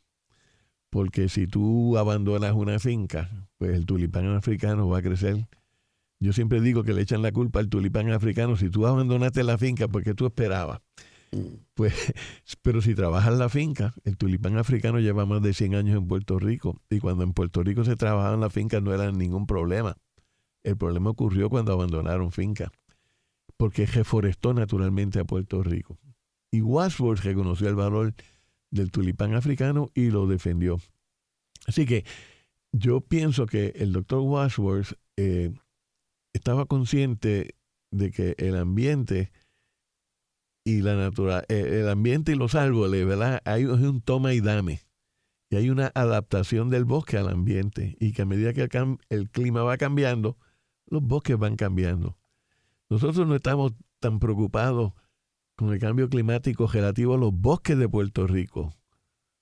porque si tú abandonas una finca, pues el tulipán africano va a crecer. Yo siempre digo que le echan la culpa al tulipán africano. Si tú abandonaste la finca, porque tú esperabas? Pues, pero si trabajas la finca, el tulipán africano lleva más de 100 años en Puerto Rico. Y cuando en Puerto Rico se trabajaba en la finca no era ningún problema. El problema ocurrió cuando abandonaron finca. Porque reforestó naturalmente a Puerto Rico. Y Wadsworth reconoció el valor del tulipán africano y lo defendió. Así que yo pienso que el doctor Wadsworth eh, estaba consciente de que el ambiente y la naturaleza, eh, el ambiente y los árboles, ¿verdad? Hay un toma y dame. Y hay una adaptación del bosque al ambiente. Y que a medida que el clima va cambiando, los bosques van cambiando. Nosotros no estamos tan preocupados con el cambio climático relativo a los bosques de Puerto Rico,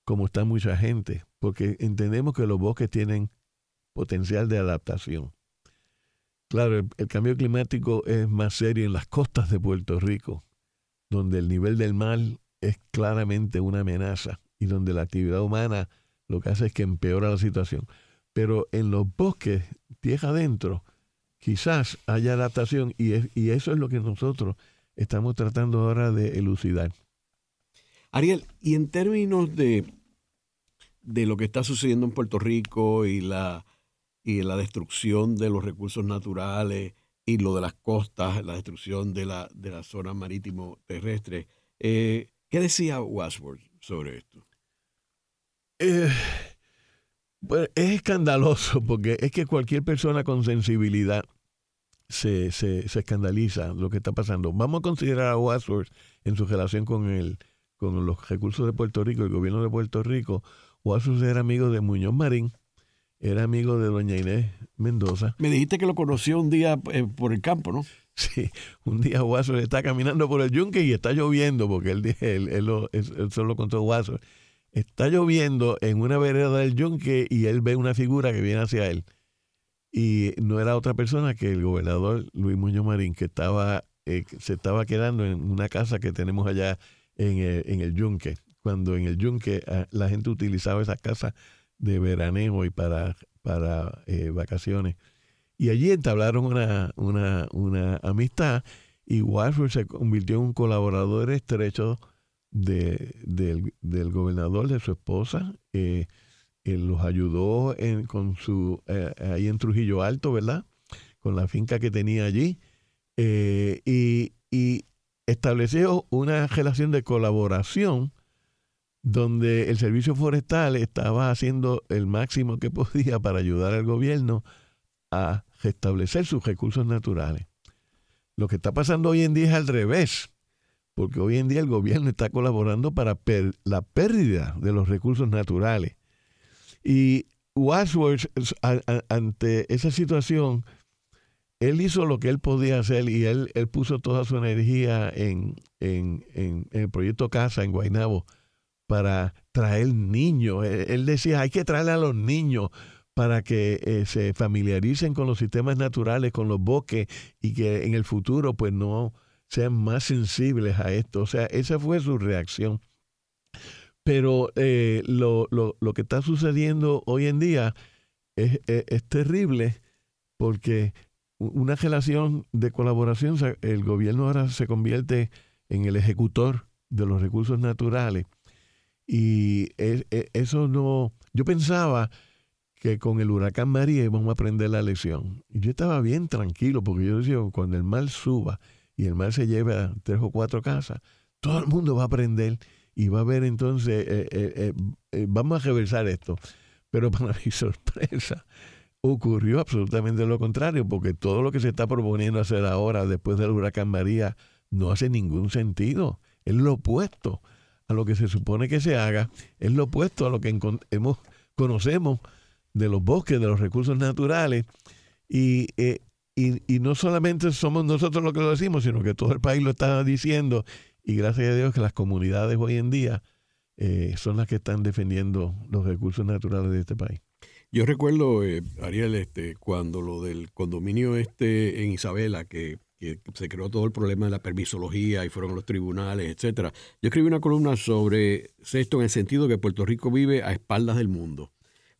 como está mucha gente, porque entendemos que los bosques tienen potencial de adaptación. Claro, el, cambio climático es más serio en las costas de Puerto Rico, donde el nivel del mar es claramente una amenaza y donde la actividad humana lo que hace es que empeora la situación. pero en los bosques, tierra adentro, quizás haya adaptación y, y eso es lo que nosotros estamos tratando ahora de elucidar. Ariel, y en términos de, de lo que está sucediendo en Puerto Rico y la, y la destrucción de los recursos naturales y lo de las costas, la destrucción de la, de la zona marítimo terrestre, eh, ¿qué decía Wadsworth sobre esto? Eh, es escandaloso porque es que cualquier persona con sensibilidad se, se, se, escandaliza lo que está pasando. Vamos a considerar a Wadsworth en su relación con, el, con los recursos de Puerto Rico, el gobierno de Puerto Rico. Wadsworth era amigo de Muñoz Marín, era amigo de doña Inés Mendoza. Me dijiste que lo conoció un día eh, por el campo, ¿no? Sí, un día Wadsworth está caminando por el yunque y está lloviendo, porque él, él, él, lo, él solo contó Wadsworth. Está lloviendo en una vereda del yunque y él ve una figura que viene hacia él y no era otra persona que el gobernador Luis Muñoz Marín, que estaba, eh, se estaba quedando en una casa que tenemos allá en el, en el Yunque, cuando en el Yunque ah, la gente utilizaba esa casa de veraneo y para, para eh, vacaciones. Y allí entablaron una, una, una amistad y Warford se convirtió en un colaborador estrecho de, del, del, gobernador, de su esposa. Eh, él los ayudó en, con su, eh, ahí en Trujillo Alto, ¿verdad? Con la finca que tenía allí. Eh, y, y, estableció una relación de colaboración donde el servicio forestal estaba haciendo el máximo que podía para ayudar al gobierno a restablecer sus recursos naturales. Lo que está pasando hoy en día es al revés, porque hoy en día el gobierno está colaborando para la pérdida de los recursos naturales. Y Wadsworth, ante esa situación, él hizo lo que él podía hacer y él, él puso toda su energía en, en, en, el proyecto Casa en Guaynabo para traer niños. Él, decía, hay que traerle a los niños para que eh, se familiaricen con los sistemas naturales, con los bosques y que en el futuro pues no sean más sensibles a esto. O sea, esa fue su reacción. Pero eh, lo, lo, lo, que está sucediendo hoy en día es, es, terrible porque una relación de colaboración, el gobierno ahora se convierte en el ejecutor de los recursos naturales. Y eso no, yo pensaba que con el huracán María íbamos a aprender la lección. Y yo estaba bien tranquilo porque yo decía, cuando el mar suba y el mar se lleve a tres o cuatro casas, todo el mundo va a aprender y va a haber entonces, eh, eh, eh, vamos a reversar esto. Pero para mi sorpresa, ocurrió absolutamente lo contrario, porque todo lo que se está proponiendo hacer ahora, después del huracán María, no hace ningún sentido. Es lo opuesto a lo que se supone que se haga, es lo opuesto a lo que hemos, conocemos de los bosques, de los recursos naturales. Y, y, y, no solamente somos nosotros los que lo decimos, sino que todo el país lo está diciendo y gracias a Dios que las comunidades hoy en día eh, son las que están defendiendo los recursos naturales de este país. Yo recuerdo, eh, Ariel, este, cuando lo del condominio este en Isabela, que, se creó todo el problema de la permisología y fueron los tribunales, etcétera. Yo escribí una columna sobre esto en el sentido que Puerto Rico vive a espaldas del mundo.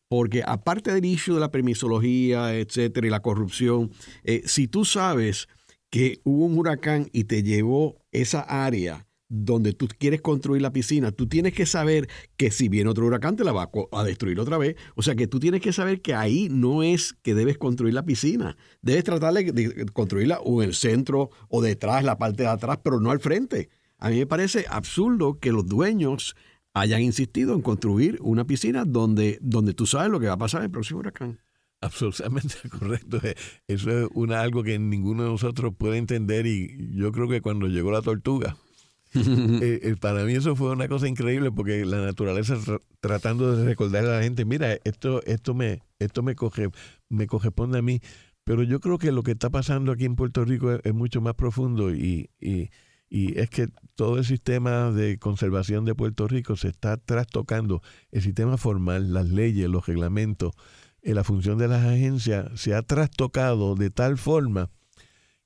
Porque aparte del issue de la permisología, etcétera, y la corrupción, eh, si tú sabes que hubo un huracán y te llevó esa área donde tú quieres construir la piscina, tú tienes que saber que si viene otro huracán te la va a destruir otra vez. O sea que tú tienes que saber que ahí no es que debes construir la piscina. Debes tratar de construirla o en el centro o detrás, la parte de atrás, pero no al frente. A mí me parece absurdo que los dueños hayan insistido en construir una piscina donde, donde tú sabes lo que va a pasar en el próximo huracán. Absolutamente correcto. Eh, eso es una, algo que ninguno de nosotros puede entender y yo creo que cuando llegó la tortuga, eh, eh, para mí eso fue una cosa increíble porque la naturaleza tratando de recordarle a la gente, mira, esto, esto me, esto me coge, me corresponde a mí. Pero yo creo que lo que está pasando aquí en Puerto Rico es, mucho más profundo y, y, y, es que todo el sistema de conservación de Puerto Rico se está trastocando, el sistema formal, las leyes, los reglamentos, la función de las agencias se ha trastocado de tal forma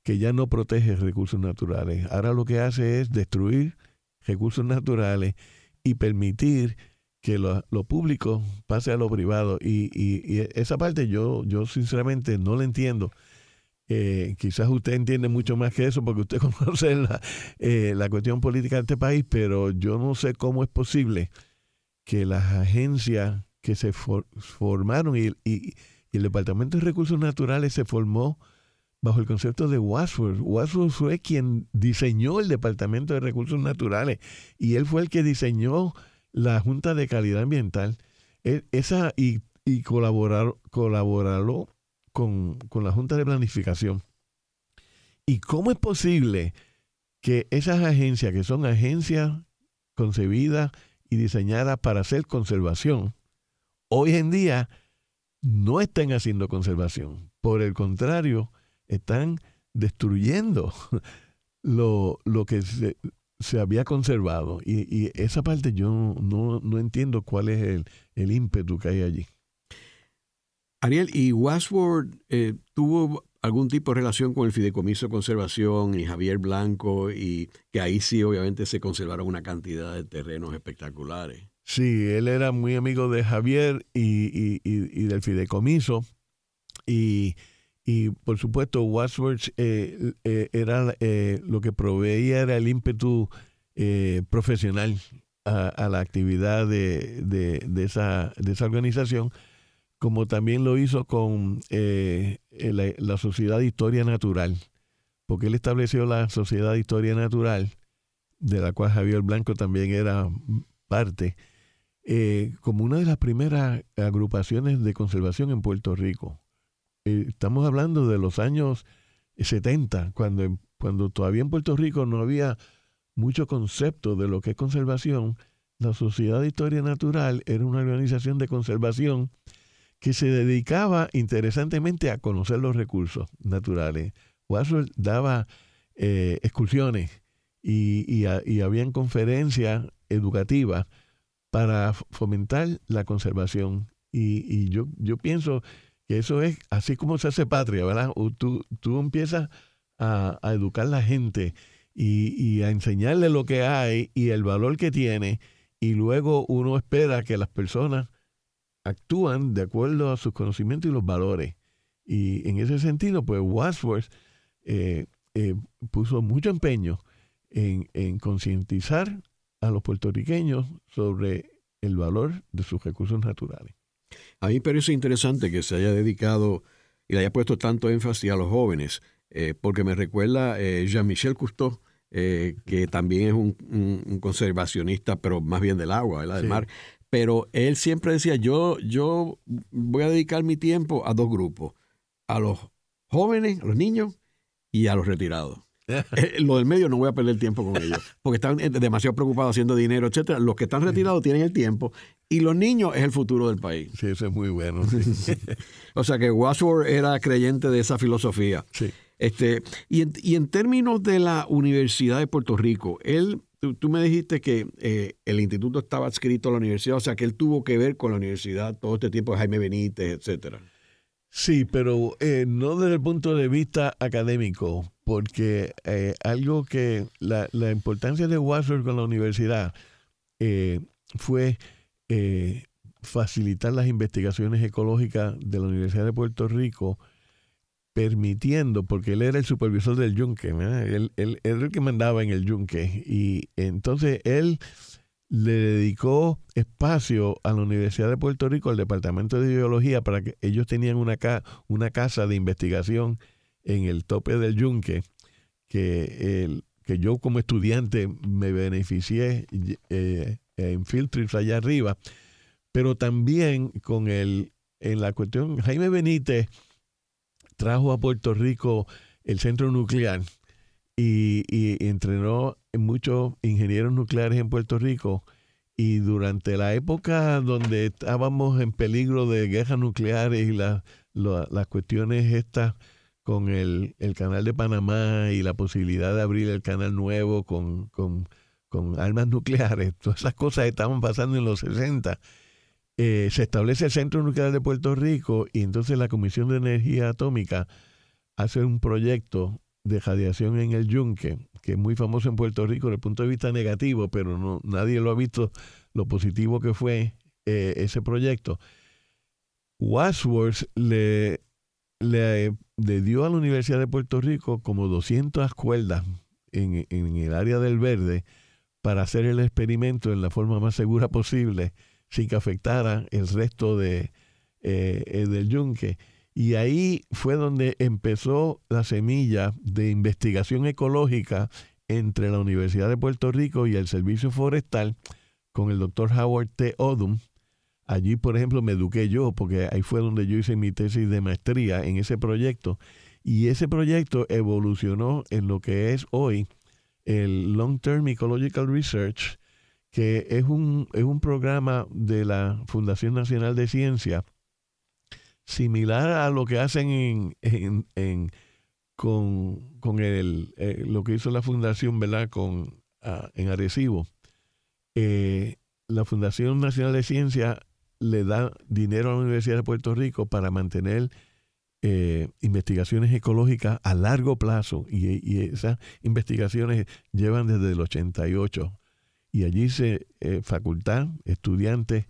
que ya no protege recursos naturales. Ahora lo que hace es destruir recursos naturales y permitir que lo, público pase a lo privado. Y, y, esa parte yo, yo sinceramente no la entiendo. Eh, quizás usted entiende mucho más que eso porque usted conoce la, eh, la cuestión política de este país, pero yo no sé cómo es posible que las agencias que se formaron y, el Departamento de Recursos Naturales se formó bajo el concepto de Wadsworth. Wadsworth fue quien diseñó el Departamento de Recursos Naturales y él fue el que diseñó la Junta de Calidad Ambiental e, esa, y, colaborarlo con, con la Junta de Planificación. ¿Y cómo es posible que esas agencias, que son agencias concebidas y diseñadas para hacer conservación, hoy en día no estén haciendo conservación? Por el contrario, están destruyendo lo, lo que se, se había conservado. Y, esa parte yo no, entiendo cuál es el, el, ímpetu que hay allí. Ariel, ¿y Washworth eh, tuvo algún tipo de relación con el Fideicomiso de Conservación y Javier Blanco? Y que ahí sí obviamente se conservaron una cantidad de terrenos espectaculares. Sí, él era muy amigo de Javier y, y del Fideicomiso. Y y por supuesto Wadsworth eh, eh, era eh, lo que proveía era el ímpetu profesional a, la actividad de, de, esa, de esa organización, como también lo hizo con la, la, Sociedad de Historia Natural, porque él estableció la Sociedad de Historia Natural, de la cual Javier Blanco también era parte, como una de las primeras agrupaciones de conservación en Puerto Rico eh, estamos hablando de los años 70, cuando, cuando todavía en Puerto Rico no había mucho concepto de lo que es conservación, la Sociedad de Historia Natural era una organización de conservación que se dedicaba interesantemente a conocer los recursos naturales. Wadsworth daba eh, excursiones y, y, habían conferencias educativas para fomentar la conservación. Y, y yo, yo pienso que eso es así como se hace patria, ¿verdad? Tú, tú empiezas a, educar a la gente y, a enseñarle lo que hay y el valor que tiene, y luego uno espera que las personas actúan de acuerdo a sus conocimientos y los valores. Y en ese sentido, pues Wadsworth eh, eh, puso mucho empeño en, en concientizar a los puertorriqueños sobre el valor de sus recursos naturales. A mí me parece interesante que se haya dedicado y le haya puesto tanto énfasis a los jóvenes, eh, porque me recuerda eh, Jean-Michel Cousteau, eh, que también es un, conservacionista, pero más bien del agua, del mar. Pero él siempre decía, yo, yo voy a dedicar mi tiempo a dos grupos, a los jóvenes, a los niños y a los retirados. Eh, lo del medio no voy a perder tiempo con ellos, porque están eh, demasiado preocupados haciendo dinero, etcétera. Los que están retirados tienen el tiempo y los niños es el futuro del país. Sí, eso es muy bueno. o sea que Wadsworth era creyente de esa filosofía. Sí. Este, y, en, y en términos de la Universidad de Puerto Rico, él, tú, me dijiste que eh, el instituto estaba adscrito a la universidad, o sea que él tuvo que ver con la universidad todo este tiempo Jaime Benítez, etcétera. Sí, pero no desde el punto de vista académico, porque eh, algo que la, la, importancia de Wadsworth con la universidad eh, fue eh, facilitar las investigaciones ecológicas de la Universidad de Puerto Rico, permitiendo, porque él era el supervisor del yunque, él, él, era el que mandaba en el yunque, y entonces él le dedicó espacio a la Universidad de Puerto Rico, al Departamento de Biología, para que ellos tenían una, una casa de investigación en el tope del yunque, que, el, que yo como estudiante me beneficié eh, en field trips allá arriba, pero también con el, en la cuestión, Jaime Benítez trajo a Puerto Rico el centro nuclear y, y entrenó muchos ingenieros nucleares en Puerto Rico y durante la época donde estábamos en peligro de guerras nucleares y las cuestiones estas con el, canal de Panamá y la posibilidad de abrir el canal nuevo con, con, armas nucleares, todas esas cosas estaban pasando en los 60. Eh, se establece el Centro Nuclear de Puerto Rico y entonces la Comisión de Energía Atómica hace un proyecto de radiación en el yunque, que es muy famoso en Puerto Rico desde el punto de vista negativo, pero no, nadie lo ha visto lo positivo que fue eh, ese proyecto. Wadsworth le, le, dio a la Universidad de Puerto Rico como 200 cuerdas en, en, el área del verde para hacer el experimento en la forma más segura posible sin que afectara el resto de, eh, eh, del yunque. Y ahí fue donde empezó la semilla de investigación ecológica entre la Universidad de Puerto Rico y el Servicio Forestal con el doctor Howard T. Odom. Allí, por ejemplo, me eduqué yo, porque ahí fue donde yo hice mi tesis de maestría en ese proyecto. Y ese proyecto evolucionó en lo que es hoy el Long Term Ecological Research, que es un, es un programa de la Fundación Nacional de Ciencia, similar a lo que hacen en, en, con, el, eh, lo que hizo la Fundación, ¿verdad? Con, ah, en Arecibo. Eh, la Fundación Nacional de Ciencia le da dinero a la Universidad de Puerto Rico para mantener eh, investigaciones ecológicas a largo plazo. Y, esas investigaciones llevan desde el 88 y allí se eh, facultad, estudiantes,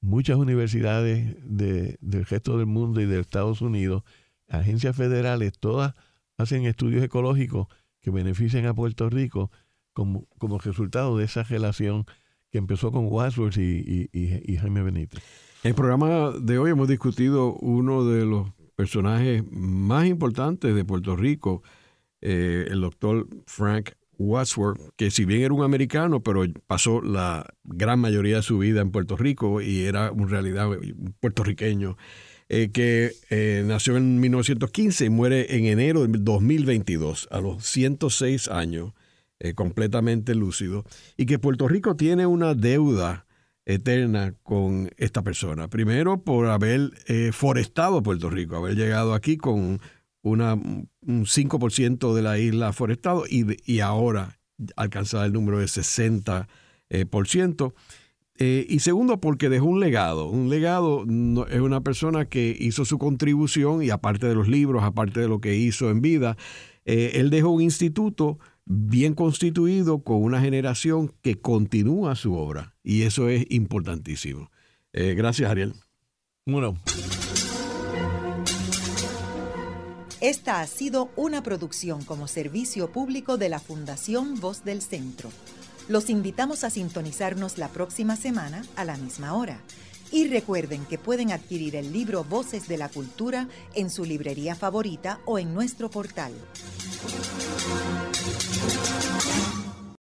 muchas universidades de, del resto del mundo y de Estados Unidos, agencias federales, todas hacen estudios ecológicos que benefician a Puerto Rico como, como resultado de esa relación que empezó con Wadsworth y, Jaime Benítez. En el programa de hoy hemos discutido uno de los personajes más importantes de Puerto Rico, eh, el doctor Frank Wadsworth, que si bien era un americano, pero pasó la gran mayoría de su vida en Puerto Rico y era en realidad puertorriqueño, eh, que eh, nació en 1915 y muere en enero de 2022, a los 106 años, completamente lúcido, y que Puerto Rico tiene una deuda eterna con esta persona. Primero, por haber eh, forestado Puerto Rico, haber llegado aquí con una, un 5% de la isla forestado y, y ahora alcanzar el número de 60%. Eh, por ciento. Eh, y segundo, porque dejó un legado. Un legado es una persona que hizo su contribución y aparte de los libros, aparte de lo que hizo en vida, él dejó un instituto bien constituido con una generación que continúa su obra. Y eso es importantísimo. Eh, gracias, Ariel. Bueno. Esta ha sido una producción como servicio público de la Fundación Voz del Centro. Los invitamos a sintonizarnos la próxima semana a la misma hora. Y recuerden que pueden adquirir el libro Voces de la Cultura en su librería favorita o en nuestro portal.